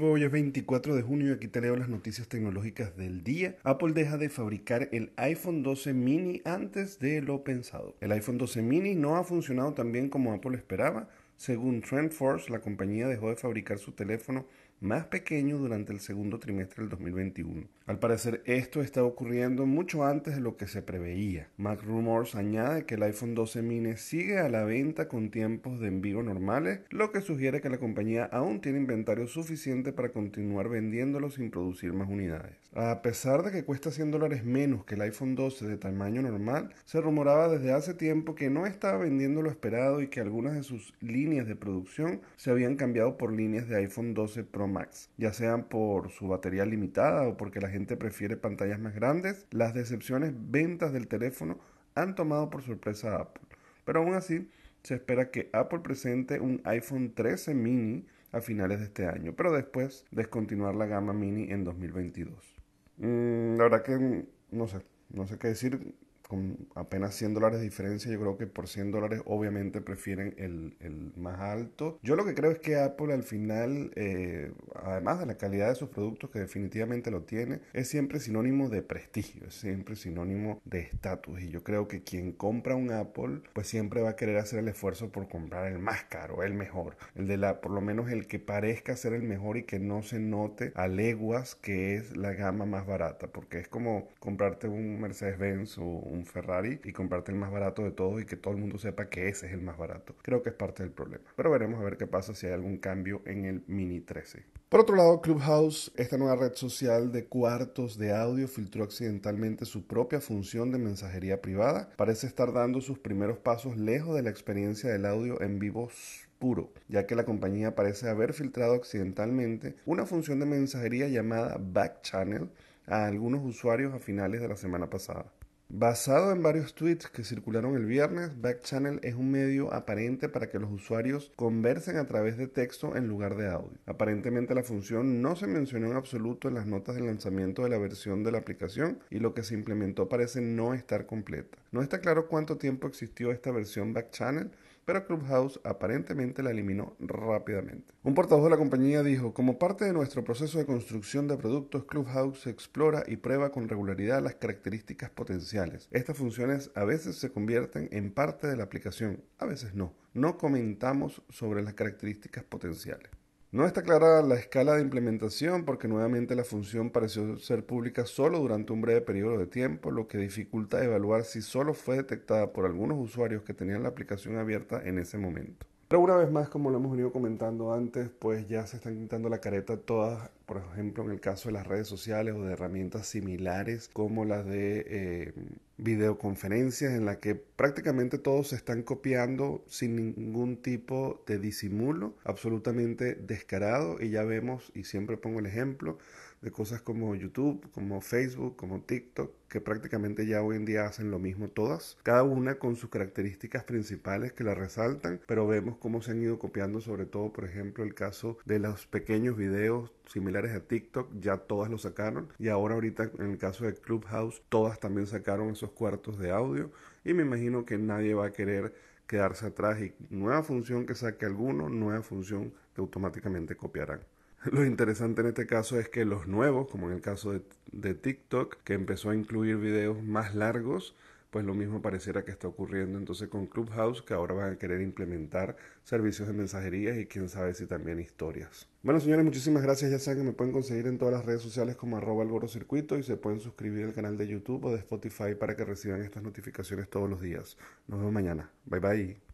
Hoy es 24 de junio y aquí te leo las noticias tecnológicas del día. Apple deja de fabricar el iPhone 12 mini antes de lo pensado. El iPhone 12 mini no ha funcionado tan bien como Apple esperaba. Según TrendForce, la compañía dejó de fabricar su teléfono más pequeño durante el segundo trimestre del 2021. Al parecer esto está ocurriendo mucho antes de lo que se preveía. Mac Rumors añade que el iPhone 12 mini sigue a la venta con tiempos de envío normales, lo que sugiere que la compañía aún tiene inventario suficiente para continuar vendiéndolo sin producir más unidades. A pesar de que cuesta 100 dólares menos que el iPhone 12 de tamaño normal, se rumoraba desde hace tiempo que no estaba vendiendo lo esperado y que algunas de sus líneas de producción se habían cambiado por líneas de iPhone 12 Pro Max, ya sean por su batería limitada o porque la gente prefiere pantallas más grandes, las decepciones ventas del teléfono han tomado por sorpresa a Apple. Pero aún así, se espera que Apple presente un iPhone 13 mini a finales de este año, pero después descontinuar la gama mini en 2022. Mm, la verdad que no sé, no sé qué decir apenas 100 dólares de diferencia, yo creo que por 100 dólares obviamente prefieren el, el, más alto. Yo lo que creo es que Apple al final, eh, además de la calidad de sus productos, que definitivamente lo tiene, es siempre sinónimo de prestigio, es siempre sinónimo de estatus. Y yo creo que quien compra un Apple, pues siempre va a querer hacer el esfuerzo por comprar el más caro, el mejor, el de la, por lo menos el que parezca ser el mejor y que no se note a leguas que es la gama más barata, porque es como comprarte un Mercedes-Benz o un Ferrari y comprarte el más barato de todos y que todo el mundo sepa que ese es el más barato. Creo que es parte del problema. Pero veremos a ver qué pasa si hay algún cambio en el Mini 13. Por otro lado, Clubhouse, esta nueva red social de cuartos de audio, filtró accidentalmente su propia función de mensajería privada. Parece estar dando sus primeros pasos lejos de la experiencia del audio en vivo puro, ya que la compañía parece haber filtrado accidentalmente una función de mensajería llamada Back Channel a algunos usuarios a finales de la semana pasada. Basado en varios tweets que circularon el viernes, Backchannel es un medio aparente para que los usuarios conversen a través de texto en lugar de audio. Aparentemente la función no se mencionó en absoluto en las notas de lanzamiento de la versión de la aplicación y lo que se implementó parece no estar completa. No está claro cuánto tiempo existió esta versión Backchannel, pero Clubhouse aparentemente la eliminó rápidamente. Un portavoz de la compañía dijo, como parte de nuestro proceso de construcción de productos, Clubhouse explora y prueba con regularidad las características potenciales. Estas funciones a veces se convierten en parte de la aplicación, a veces no. No comentamos sobre las características potenciales. No está clara la escala de implementación porque nuevamente la función pareció ser pública solo durante un breve periodo de tiempo, lo que dificulta evaluar si solo fue detectada por algunos usuarios que tenían la aplicación abierta en ese momento. Pero una vez más, como lo hemos venido comentando antes, pues ya se están quitando la careta todas, por ejemplo, en el caso de las redes sociales o de herramientas similares como las de eh, videoconferencias, en la que prácticamente todos se están copiando sin ningún tipo de disimulo, absolutamente descarado. Y ya vemos, y siempre pongo el ejemplo, de cosas como YouTube, como Facebook, como TikTok, que prácticamente ya hoy en día hacen lo mismo todas, cada una con sus características principales que la resaltan, pero vemos cómo se han ido copiando sobre todo, por ejemplo, el caso de los pequeños videos similares a TikTok, ya todas lo sacaron y ahora ahorita en el caso de Clubhouse, todas también sacaron esos cuartos de audio y me imagino que nadie va a querer quedarse atrás y nueva función que saque alguno, nueva función que automáticamente copiarán. Lo interesante en este caso es que los nuevos, como en el caso de, TikTok, que empezó a incluir videos más largos, pues lo mismo pareciera que está ocurriendo entonces con Clubhouse, que ahora van a querer implementar servicios de mensajería y quién sabe si también historias. Bueno, señores, muchísimas gracias. Ya saben que me pueden conseguir en todas las redes sociales como arroba el circuito y se pueden suscribir al canal de YouTube o de Spotify para que reciban estas notificaciones todos los días. Nos vemos mañana. Bye bye.